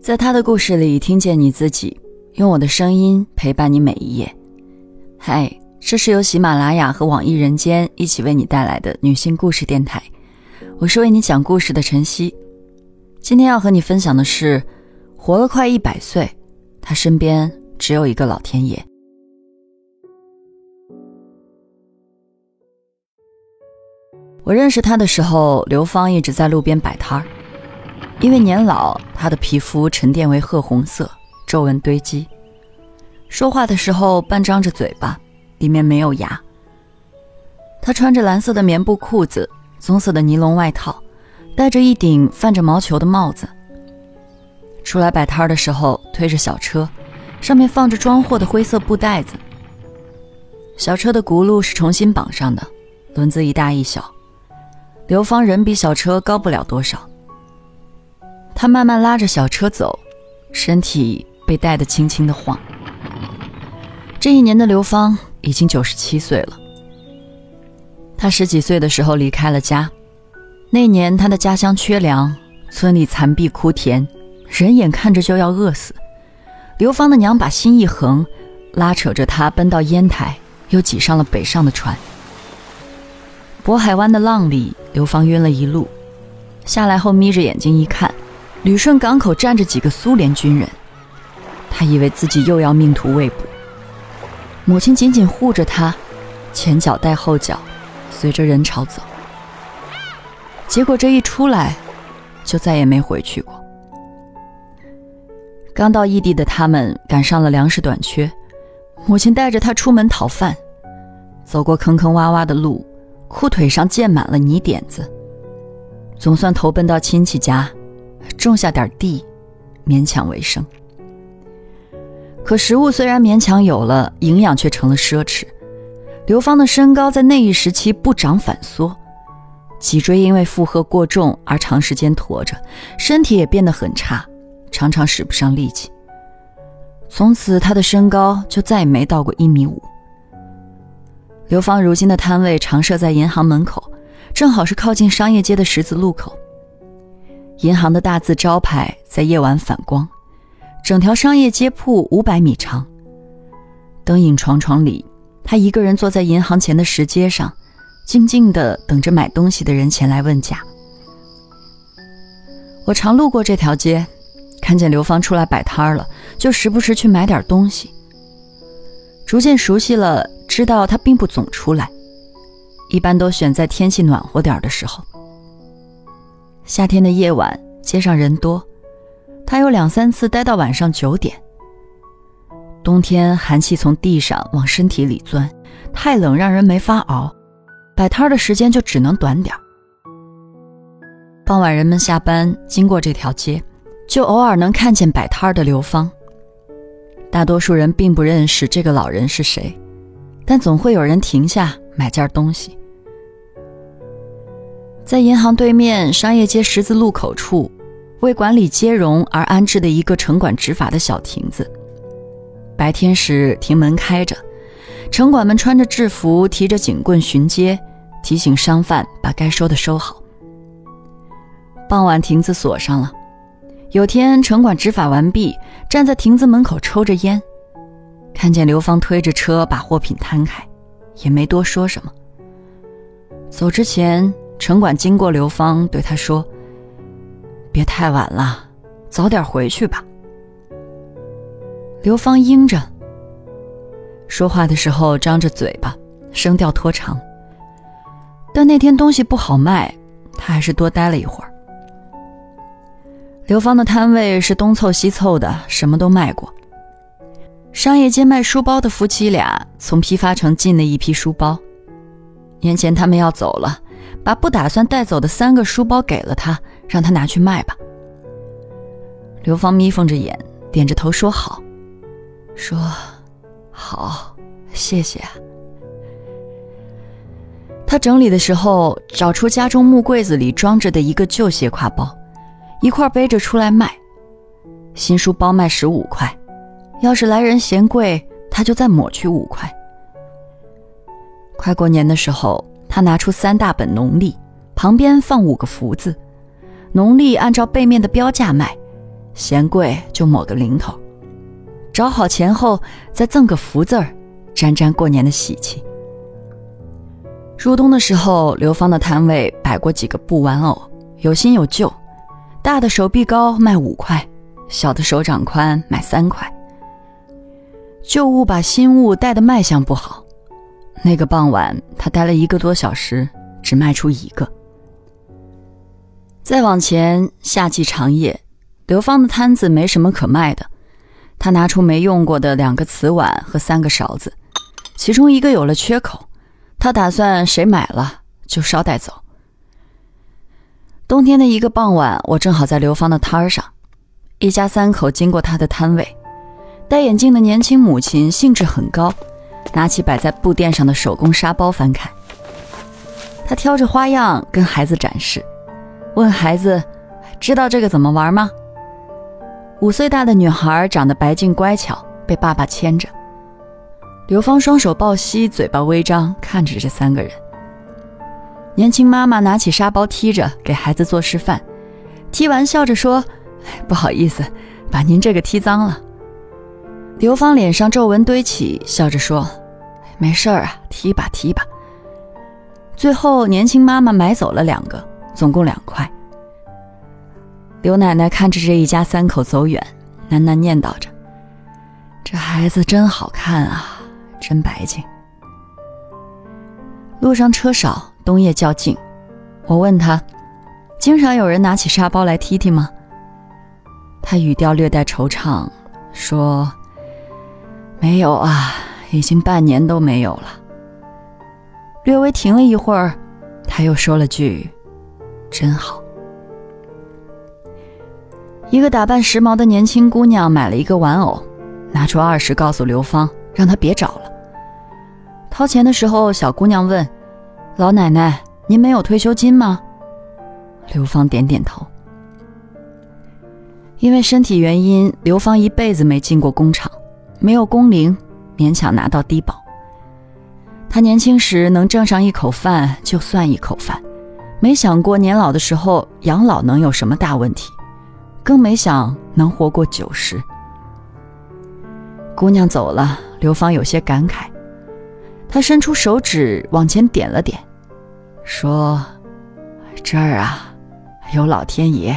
在他的故事里，听见你自己，用我的声音陪伴你每一页。嗨，这是由喜马拉雅和网易人间一起为你带来的女性故事电台，我是为你讲故事的晨曦。今天要和你分享的是，活了快一百岁，他身边只有一个老天爷。我认识他的时候，刘芳一直在路边摆摊儿。因为年老，他的皮肤沉淀为褐红色，皱纹堆积。说话的时候半张着嘴巴，里面没有牙。他穿着蓝色的棉布裤子，棕色的尼龙外套，戴着一顶泛着毛球的帽子。出来摆摊的时候，推着小车，上面放着装货的灰色布袋子。小车的轱辘是重新绑上的，轮子一大一小。刘芳人比小车高不了多少。他慢慢拉着小车走，身体被带得轻轻的晃。这一年的刘芳已经九十七岁了。他十几岁的时候离开了家，那年他的家乡缺粮，村里残壁枯田，人眼看着就要饿死。刘芳的娘把心一横，拉扯着他奔到烟台，又挤上了北上的船。渤海湾的浪里，刘芳晕了一路，下来后眯着眼睛一看。旅顺港口站着几个苏联军人，他以为自己又要命途未卜。母亲紧紧护着他，前脚带后脚，随着人潮走。结果这一出来，就再也没回去过。刚到异地的他们赶上了粮食短缺，母亲带着他出门讨饭，走过坑坑洼洼的路，裤腿上溅满了泥点子，总算投奔到亲戚家。种下点地，勉强为生。可食物虽然勉强有了，营养却成了奢侈。刘芳的身高在那一时期不涨反缩，脊椎因为负荷过重而长时间驼着，身体也变得很差，常常使不上力气。从此，他的身高就再也没到过一米五。刘芳如今的摊位常设在银行门口，正好是靠近商业街的十字路口。银行的大字招牌在夜晚反光，整条商业街铺五百米长。灯影幢幢里，他一个人坐在银行前的石阶上，静静的等着买东西的人前来问价。我常路过这条街，看见刘芳出来摆摊了，就时不时去买点东西。逐渐熟悉了，知道他并不总出来，一般都选在天气暖和点的时候。夏天的夜晚，街上人多，他有两三次待到晚上九点。冬天寒气从地上往身体里钻，太冷让人没法熬，摆摊的时间就只能短点傍晚人们下班经过这条街，就偶尔能看见摆摊的刘芳。大多数人并不认识这个老人是谁，但总会有人停下买件东西。在银行对面商业街十字路口处，为管理接容而安置的一个城管执法的小亭子。白天时亭门开着，城管们穿着制服，提着警棍巡街，提醒商贩把该收的收好。傍晚亭子锁上了，有天城管执法完毕，站在亭子门口抽着烟，看见刘芳推着车把货品摊开，也没多说什么。走之前。城管经过刘芳，对他说：“别太晚了，早点回去吧。”刘芳应着，说话的时候张着嘴巴，声调拖长。但那天东西不好卖，他还是多待了一会儿。刘芳的摊位是东凑西凑的，什么都卖过。商业街卖书包的夫妻俩从批发城进了一批书包，年前他们要走了。把不打算带走的三个书包给了他，让他拿去卖吧。刘芳眯缝着眼，点着头说好，说好，谢谢。他整理的时候，找出家中木柜子里装着的一个旧斜挎包，一块背着出来卖。新书包卖十五块，要是来人嫌贵，他就再抹去五块。快过年的时候。他拿出三大本农历，旁边放五个福字。农历按照背面的标价卖，嫌贵就抹个零头，找好钱后再赠个福字儿，沾沾过年的喜气。入冬的时候，刘芳的摊位摆过几个布玩偶，有新有旧，大的手臂高卖五块，小的手掌宽卖三块。旧物把新物带的卖相不好，那个傍晚他待了一个多小时，只卖出一个。再往前，夏季长夜，刘芳的摊子没什么可卖的，他拿出没用过的两个瓷碗和三个勺子，其中一个有了缺口。他打算谁买了就捎带走。冬天的一个傍晚，我正好在刘芳的摊儿上，一家三口经过他的摊位。戴眼镜的年轻母亲兴致很高，拿起摆在布垫上的手工沙包翻看。他挑着花样跟孩子展示，问孩子：“知道这个怎么玩吗？”五岁大的女孩长得白净乖巧，被爸爸牵着。刘芳双手抱膝，嘴巴微张，看着这三个人。年轻妈妈拿起沙包踢着，给孩子做示范。踢完笑着说：“不好意思，把您这个踢脏了。”刘芳脸上皱纹堆起，笑着说：“没事儿啊，踢吧踢吧。”最后，年轻妈妈买走了两个，总共两块。刘奶奶看着这一家三口走远，喃喃念叨着：“这孩子真好看啊。”真白净。路上车少，冬夜较静。我问他：“经常有人拿起沙包来踢踢吗？”他语调略带惆怅，说：“没有啊，已经半年都没有了。”略微停了一会儿，他又说了句：“真好。”一个打扮时髦的年轻姑娘买了一个玩偶，拿出二十，告诉刘芳，让她别找了。掏钱的时候，小姑娘问：“老奶奶，您没有退休金吗？”刘芳点点头。因为身体原因，刘芳一辈子没进过工厂，没有工龄，勉强拿到低保。他年轻时能挣上一口饭就算一口饭，没想过年老的时候养老能有什么大问题，更没想能活过九十。姑娘走了，刘芳有些感慨。他伸出手指往前点了点，说：“这儿啊，有老天爷。”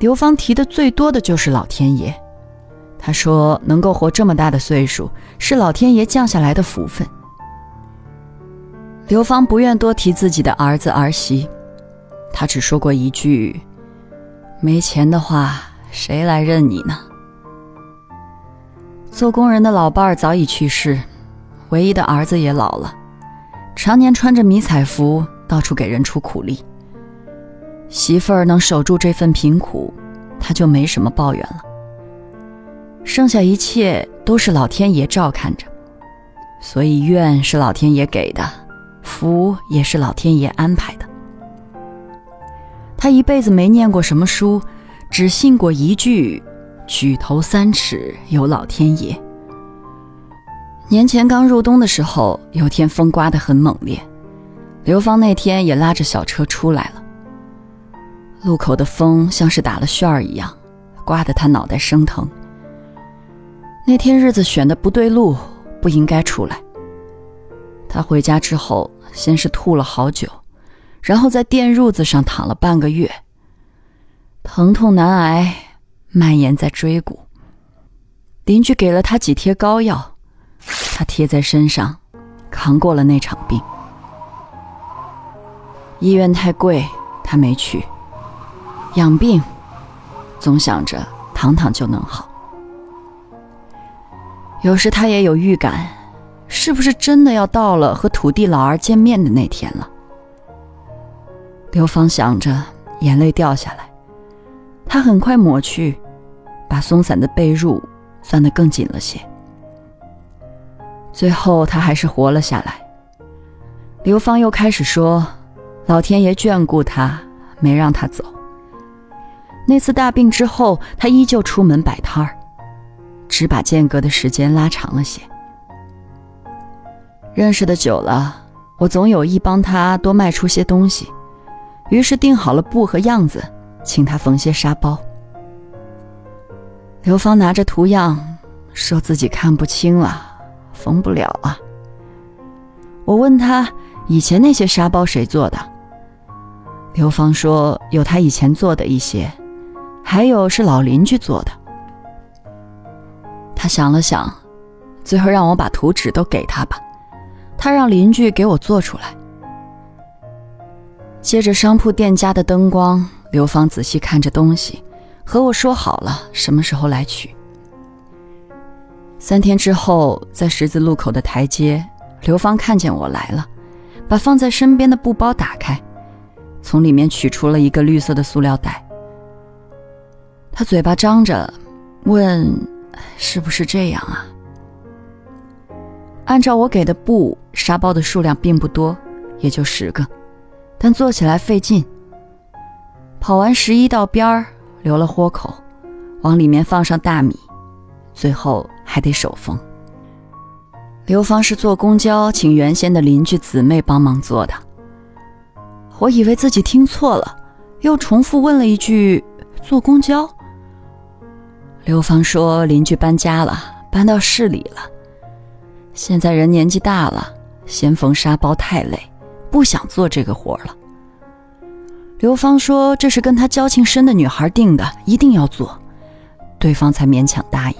刘芳提的最多的就是老天爷。他说：“能够活这么大的岁数，是老天爷降下来的福分。”刘芳不愿多提自己的儿子儿媳，他只说过一句：“没钱的话，谁来认你呢？”做工人的老伴儿早已去世，唯一的儿子也老了，常年穿着迷彩服到处给人出苦力。媳妇儿能守住这份贫苦，他就没什么抱怨了。剩下一切都是老天爷照看着，所以怨是老天爷给的，福也是老天爷安排的。他一辈子没念过什么书，只信过一句。举头三尺有老天爷。年前刚入冬的时候，有天风刮得很猛烈，刘芳那天也拉着小车出来了。路口的风像是打了旋儿一样，刮得他脑袋生疼。那天日子选的不对路，不应该出来。他回家之后，先是吐了好久，然后在电褥子上躺了半个月，疼痛难挨。蔓延在椎骨。邻居给了他几贴膏药，他贴在身上，扛过了那场病。医院太贵，他没去。养病，总想着躺躺就能好。有时他也有预感，是不是真的要到了和土地老儿见面的那天了？刘芳想着，眼泪掉下来，他很快抹去。把松散的被褥攥得更紧了些。最后，他还是活了下来。刘芳又开始说：“老天爷眷顾他，没让他走。”那次大病之后，他依旧出门摆摊儿，只把间隔的时间拉长了些。认识的久了，我总有意帮他多卖出些东西，于是定好了布和样子，请他缝些纱包。刘芳拿着图样，说自己看不清了，缝不了啊。我问他以前那些纱包谁做的？刘芳说有他以前做的一些，还有是老邻居做的。他想了想，最后让我把图纸都给他吧，他让邻居给我做出来。借着商铺店家的灯光，刘芳仔细看着东西，和我说好了什么时候来取。三天之后，在十字路口的台阶。刘芳看见我来了，把放在身边的布包打开，从里面取出了一个绿色的塑料袋。他嘴巴张着，问：“是不是这样啊？”按照我给的布，沙包的数量并不多，也就十个，但做起来费劲。跑完十一道边儿，留了豁口，往里面放上大米，最后还得手缝。刘芳是坐公交请原先的邻居姊妹帮忙做的。我以为自己听错了，又重复问了一句：“坐公交？”刘芳说：“邻居搬家了，搬到市里了。现在人年纪大了，嫌缝纱包太累，不想做这个活了。”刘芳说：“这是跟她交情深的女孩定的，一定要做。”对方才勉强答应。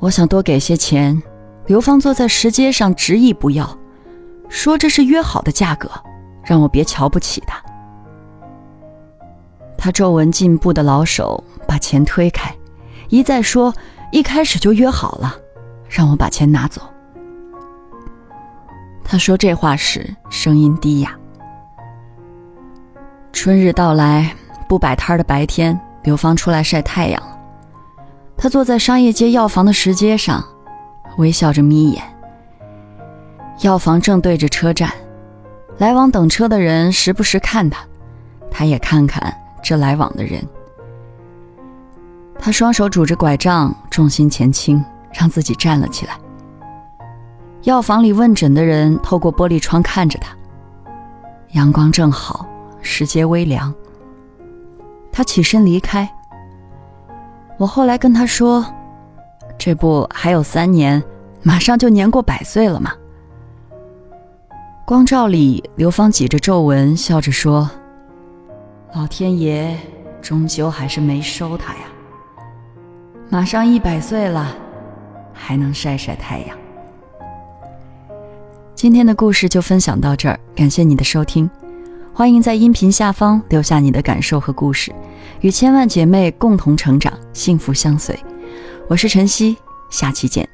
我想多给些钱，刘芳坐在石阶上执意不要，说这是约好的价格，让我别瞧不起他。他皱纹进步的老手把钱推开，一再说一开始就约好了，让我把钱拿走。他说这话时声音低哑。春日到来，不摆摊的白天，刘芳出来晒太阳。他坐在商业街药房的石阶上，微笑着眯眼。药房正对着车站，来往等车的人时不时看他，他也看看这来往的人。他双手拄着拐杖，重心前倾，让自己站了起来。药房里问诊的人透过玻璃窗看着他。阳光正好，时节微凉。他起身离开。我后来跟他说：“这不还有三年，马上就年过百岁了吗？”光照里，刘芳挤着皱纹，笑着说：“老天爷终究还是没收他呀。马上一百岁了，还能晒晒太阳。”今天的故事就分享到这儿，感谢你的收听，欢迎在音频下方留下你的感受和故事。与千万姐妹共同成长，幸福相随。我是晨曦，下期见。